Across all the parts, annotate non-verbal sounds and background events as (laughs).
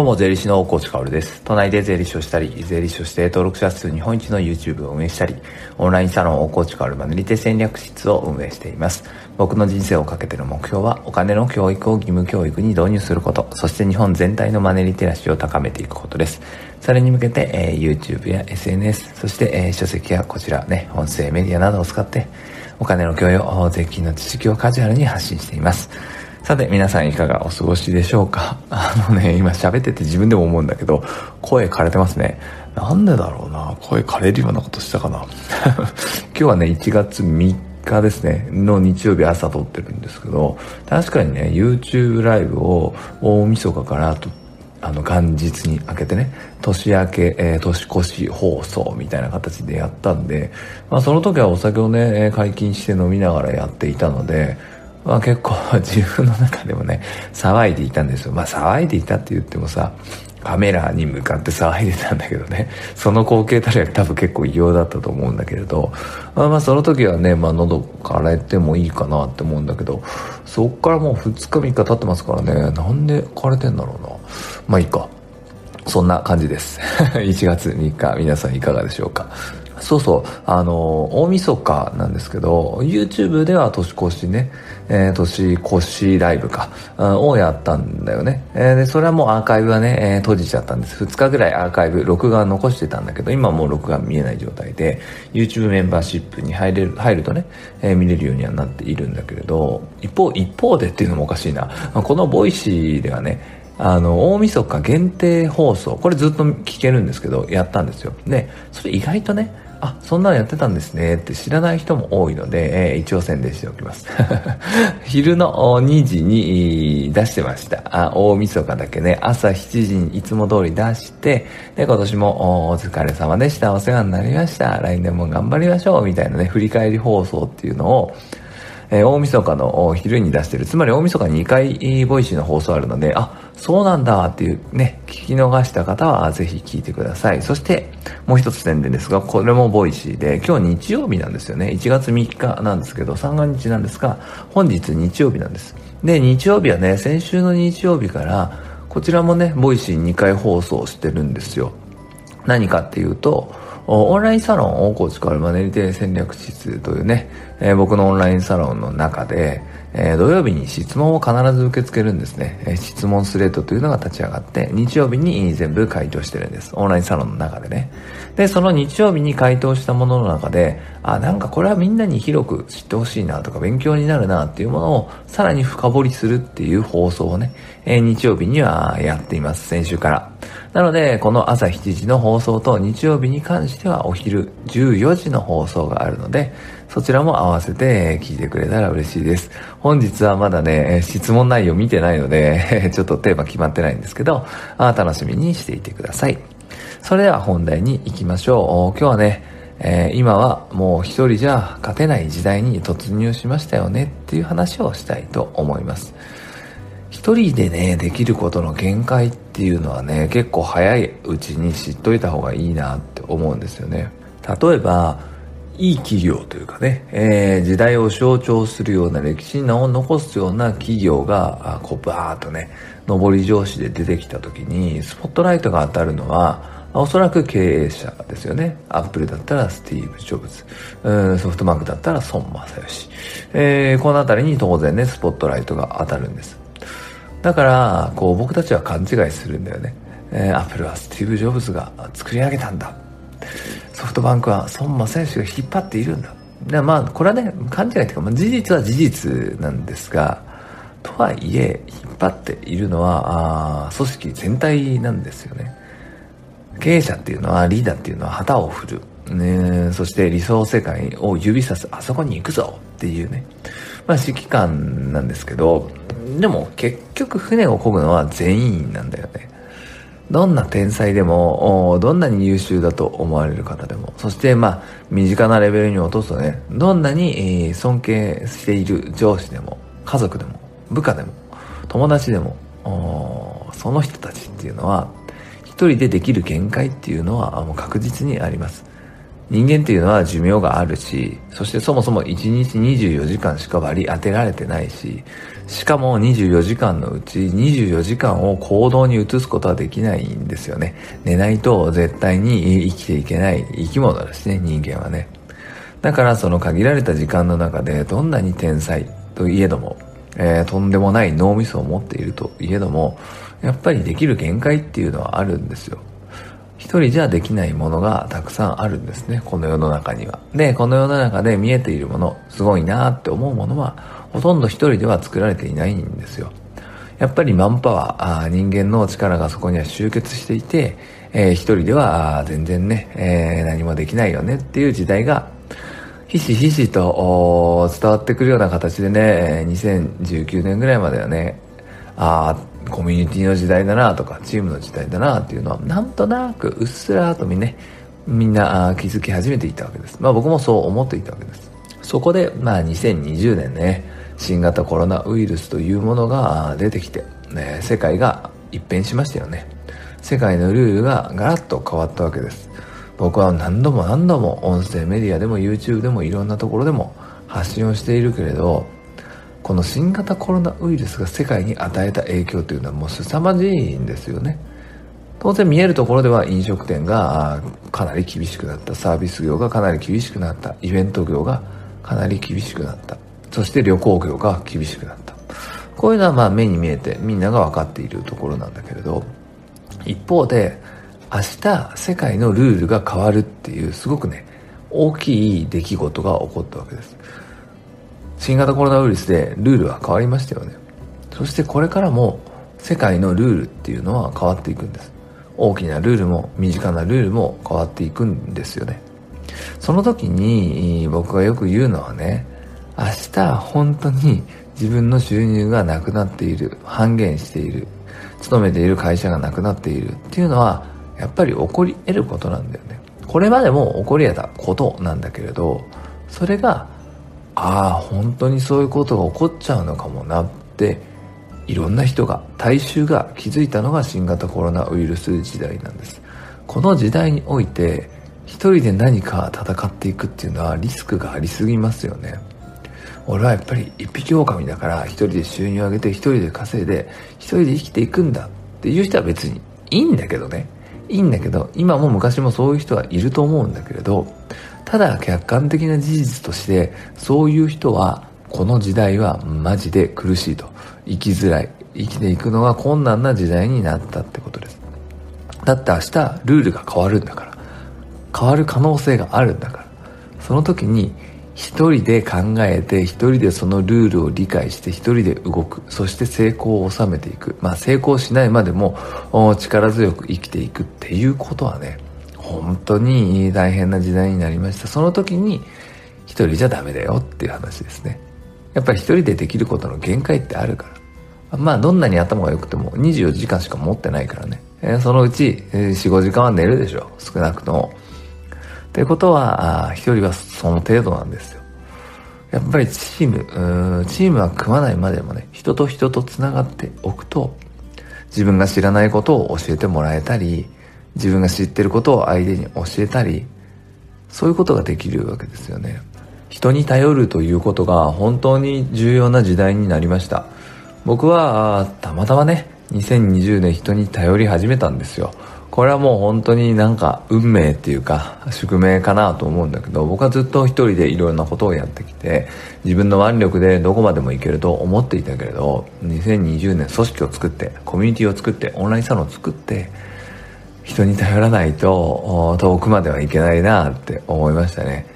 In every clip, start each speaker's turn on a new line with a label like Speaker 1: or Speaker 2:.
Speaker 1: どうも、税理士の大河内薫です。都内で税理士をしたり、税理士として登録者数日本一の YouTube を運営したり、オンラインサロン大河内薫マネリテ戦略室を運営しています。僕の人生をかけての目標は、お金の教育を義務教育に導入すること、そして日本全体のマネリテラシーを高めていくことです。それに向けて、えー、YouTube や SNS、そして、えー、書籍やこちらね、音声メディアなどを使って、お金の教養、税金の知識をカジュアルに発信しています。さて、皆さんいかがお過ごしでしょうか？(laughs) あのね、今喋ってて自分でも思うんだけど、声枯れてますね。なんでだろうな？声枯れるようなことしたかな？(laughs) 今日はね、1月3日ですね、の日曜日朝撮ってるんですけど、確かにね、YouTube ライブを大晦日からとあの元日に明けてね年明け、えー、年越し放送みたいな形でやったんで、まあ、その時はお酒をね解禁して飲みながらやっていたのでまあ、結構 (laughs) 自分の中でもね騒いでいたんですよ。まあ騒いでいたって言ってもさカメラに向かって (laughs) 騒いでたんだけどね。その光景たりは多分結構異様だったと思うんだけれど。まあまあその時はね、まあ、喉枯れてもいいかなって思うんだけどそっからもう2日3日経ってますからね。なんで枯れてんだろうな。まあいいか。そんな感じです。(laughs) 1月3日皆さんいかがでしょうか。そうそう、あの、大晦日なんですけど、YouTube では年越しね、えー、年越しライブか、をやったんだよね。えー、で、それはもうアーカイブはね、えー、閉じちゃったんです。2日ぐらいアーカイブ、録画残してたんだけど、今もう録画見えない状態で、YouTube メンバーシップに入れる、入るとね、え、見れるようにはなっているんだけれど、一方、一方でっていうのもおかしいな。この Voicy ではね、あの、大晦日限定放送、これずっと聞けるんですけど、やったんですよ。で、それ意外とね、あ、そんなのやってたんですねって知らない人も多いので、えー、一応宣伝しておきます。(laughs) 昼の2時に出してました。あ大晦日だけね、朝7時にいつも通り出して、で、今年もお疲れ様でした。お世話になりました。来年も頑張りましょう。みたいなね、振り返り放送っていうのを、えー、大晦日の昼に出してる。つまり大晦日2回 Voicy の放送あるので、あ、そうなんだっていうね、聞き逃した方はぜひ聞いてください。そして、もう一つ宣伝ですが、これも Voicy で、今日日曜日なんですよね。1月3日なんですけど、三が日なんですが、本日日曜日なんです。で、日曜日はね、先週の日曜日から、こちらもね、 Voicy 2回放送してるんですよ。何かっていうと、オンラインサロン大河内薫マネリテ戦略室というね、えー、僕のオンラインサロンの中で、えー、土曜日に質問を必ず受け付けるんですね、えー、質問スレッドというのが立ち上がって日曜日に全部回答してるんです。オンラインサロンの中でね。でその日曜日に回答したものの中であなんかこれはみんなに広く知ってほしいなとか勉強になるなっていうものをさらに深掘りするっていう放送をね、えー、日曜日にはやっています。先週から。なので、この朝7時の放送と日曜日に関してはお昼14時の放送があるので、そちらも合わせて聞いてくれたら嬉しいです。本日はまだね、質問内容見てないので、(laughs) ちょっとテーマ決まってないんですけど、楽しみにしていてください。それでは本題に行きましょう。今日はね、えー、今はもう一人じゃ勝てない時代に突入しましたよねっていう話をしたいと思います。一人でね、できることの限界っていうのはね、結構早いうちに知っといた方がいいなって思うんですよね。例えば、いい企業というかね、えー、時代を象徴するような歴史に名を残すような企業が、こうバーっとね、上り上司で出てきた時に、スポットライトが当たるのは、おそらく経営者ですよね。アップルだったらスティーブ・ジョブズ。ソフトバンクだったら孫正義。えー、この辺りに当然ね、スポットライトが当たるんです。だから、こう僕たちは勘違いするんだよね。えー、アップルはスティーブ・ジョブズが作り上げたんだ。ソフトバンクは孫正義が引っ張っているんだ。でまあ、これはね、勘違いというか、まあ、事実は事実なんですが、とはいえ、引っ張っているのは、あ組織全体なんですよね。経営者っていうのは、リーダーっていうのは旗を振る。ね、そして理想世界を指さす、あそこに行くぞっていうね、まあ指揮官なんですけど、でも結局船を漕ぐのは全員なんだよね。どんな天才でも、どんなに優秀だと思われる方でも、そしてまあ、身近なレベルに落とすとね、どんなに尊敬している上司でも、家族でも、部下でも、友達でも、その人たちっていうのは、一人でできる限界っていうのはもう確実にあります。人間っていうのは寿命があるし、そしてそもそも1日24時間しか割り当てられてないし、しかも24時間のうち24時間を行動に移すことはできないんですよね。寝ないと絶対に生きていけない生き物ですね、人間はね。だからその限られた時間の中でどんなに天才といえども、えー、とんでもない脳みそを持っているといえども、やっぱりできる限界っていうのはあるんですよ。一人じゃできないものがたくさんあるんですね、この世の中には。で、この世の中で見えているもの、すごいなって思うものは、ほとんど一人では作られていないんですよ。やっぱりマンパワー、あ人間の力がそこには集結していて、えー、一人では全然ね、えー、何もできないよねっていう時代がひしひしと伝わってくるような形でね、2019年ぐらいまではね、あ、コミュニティの時代だなとか、チームの時代だなっていうのは、なんとなくうっすらとみね、みんな気づき始めていたわけです。まあ僕もそう思っていたわけです。そこで、まあ2020年ね、新型コロナウイルスというものが出てきて、ね、世界が一変しましたよね。世界のルールがガラッと変わったわけです。僕は何度も何度も音声メディアでも YouTube でもいろんなところでも発信をしているけれどこの新型コロナウイルスが世界に与えた影響というのはもう凄まじいんですよね。当然見えるところでは飲食店がかなり厳しくなったサービス業がかなり厳しくなったイベント業がかなり厳しくなったそして旅行業が厳しくなった。こういうのはまあ目に見えてみんなが分かっているところなんだけれど一方で明日世界のルールが変わるっていうすごくね大きい出来事が起こったわけです。新型コロナウイルスでルールは変わりましたよね。そしてこれからも世界のルールっていうのは変わっていくんです。大きなルールも身近なルールも変わっていくんですよね。その時に僕がよく言うのはね明日本当に自分の収入がなくなっている半減している勤めている会社がなくなっているっていうのはやっぱり起こり得ることなんだよね。これまでも起こり得たことなんだけれどそれがああ本当にそういうことが起こっちゃうのかもなっていろんな人が大衆が気づいたのが新型コロナウイルス時代なんです。この時代において一人で何か戦っていくっていうのはリスクがありすぎますよね。俺はやっぱり一匹狼だから一人で収入を上げて一人で稼いで一人で生きていくんだっていう人は別にいいんだけどね。いいんだけど今も昔もそういう人はいると思うんだけれどただ客観的な事実としてそういう人はこの時代はマジで苦しいと。生きづらい。生きていくのが困難な時代になったってことです。だって明日ルールが変わるんだから。変わる可能性があるんだから。その時に一人で考えて一人でそのルールを理解して一人で動く。そして成功を収めていく。まあ成功しないまでも力強く生きていくっていうことはね本当に大変な時代になりました。その時に一人じゃダメだよっていう話ですね。やっぱり一人でできることの限界ってあるから。まあどんなに頭が良くても24時間しか持ってないからね、えそのうち45時間は寝るでしょ少なくとも。ということは、一人はその程度なんですよ。やっぱりチーム、チームは組まないまでもね、人と人と繋がっておくと、自分が知らないことを教えてもらえたり、自分が知ってることを相手に教えたり、そういうことができるわけですよね。人に頼るということが本当に重要な時代になりました。僕は、たまたまね、2020年人に頼り始めたんですよ。これはもう本当になんか運命っていうか宿命かなと思うんだけど僕はずっと一人でいろんなことをやってきて自分の腕力でどこまでもいけると思っていたけれど2020年組織を作ってコミュニティを作ってオンラインサロンを作って人に頼らないと遠くまではいけないなって思いましたね。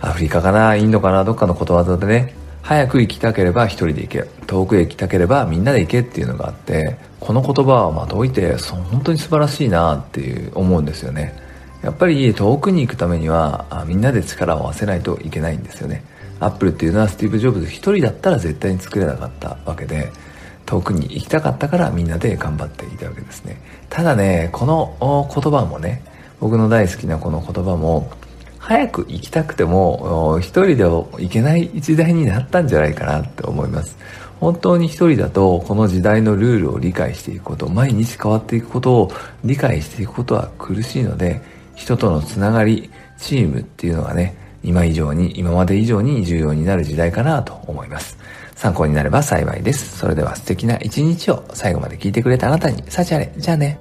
Speaker 1: アフリカかなインドかなどっかのことわざでね。早く行きたければ一人で行け。遠くへ行きたければみんなで行けっていうのがあってこの言葉はまといて本当に素晴らしいなっていう思うんですよね。やっぱり遠くに行くためにはみんなで力を合わせないといけないんですよね。アップルっていうのはスティーブ・ジョブズ一人だったら絶対に作れなかったわけで遠くに行きたかったからみんなで頑張っていたわけですねただねこの言葉もね僕の大好きなこの言葉も早く行きたくても一人では行けない時代になったんじゃないかなって思います本当に一人だとこの時代のルールを理解していくこと毎日変わっていくことを理解していくことは苦しいので人とのつながりチームっていうのがね、今以上に、今まで以上に重要になる時代かなと思います。参考になれば幸いです。それでは素敵な一日を最後まで聞いてくれたあなたに、幸あれ。じゃあね。